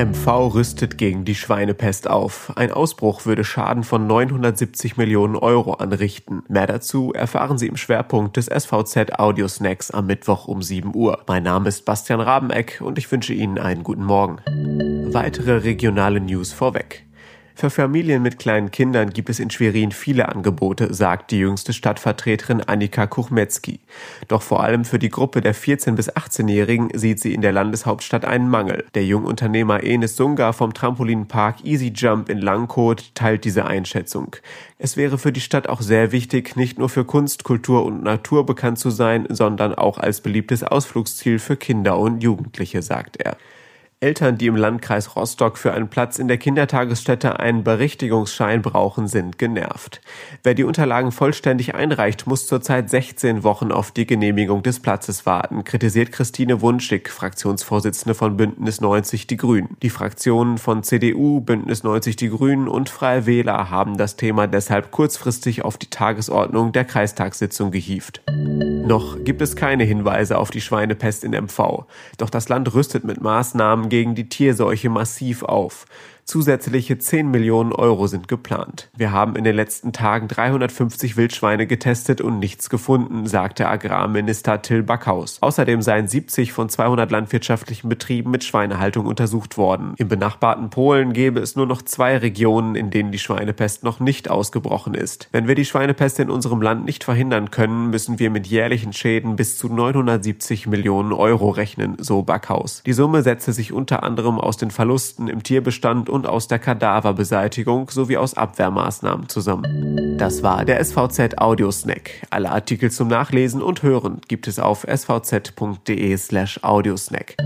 MV rüstet gegen die Schweinepest auf. Ein Ausbruch würde Schaden von 970 Millionen Euro anrichten. Mehr dazu erfahren Sie im Schwerpunkt des SVZ Audio Snacks am Mittwoch um 7 Uhr. Mein Name ist Bastian Rabeneck und ich wünsche Ihnen einen guten Morgen. Weitere regionale News vorweg. Für Familien mit kleinen Kindern gibt es in Schwerin viele Angebote, sagt die jüngste Stadtvertreterin Annika Kuchmetzki. Doch vor allem für die Gruppe der 14- bis 18-Jährigen sieht sie in der Landeshauptstadt einen Mangel. Der Jungunternehmer Enes Sunga vom Trampolinpark Easy Jump in Langkot teilt diese Einschätzung. Es wäre für die Stadt auch sehr wichtig, nicht nur für Kunst, Kultur und Natur bekannt zu sein, sondern auch als beliebtes Ausflugsziel für Kinder und Jugendliche, sagt er. Eltern, die im Landkreis Rostock für einen Platz in der Kindertagesstätte einen Berichtigungsschein brauchen, sind genervt. Wer die Unterlagen vollständig einreicht, muss zurzeit 16 Wochen auf die Genehmigung des Platzes warten, kritisiert Christine Wunschig, Fraktionsvorsitzende von Bündnis 90 Die Grünen. Die Fraktionen von CDU, Bündnis 90 Die Grünen und Freie Wähler haben das Thema deshalb kurzfristig auf die Tagesordnung der Kreistagssitzung gehievt. Noch gibt es keine Hinweise auf die Schweinepest in MV. Doch das Land rüstet mit Maßnahmen gegen die Tierseuche massiv auf. Zusätzliche 10 Millionen Euro sind geplant. Wir haben in den letzten Tagen 350 Wildschweine getestet und nichts gefunden, sagte Agrarminister Till Backhaus. Außerdem seien 70 von 200 landwirtschaftlichen Betrieben mit Schweinehaltung untersucht worden. Im benachbarten Polen gäbe es nur noch zwei Regionen, in denen die Schweinepest noch nicht ausgebrochen ist. Wenn wir die Schweinepest in unserem Land nicht verhindern können, müssen wir mit jährlichen Schäden bis zu 970 Millionen Euro rechnen, so Backhaus. Die Summe setze sich unter anderem aus den Verlusten im Tierbestand und aus der Kadaverbeseitigung sowie aus Abwehrmaßnahmen zusammen. Das war der SVZ Audiosnack. Alle Artikel zum Nachlesen und Hören gibt es auf svz.de slash audiosnack.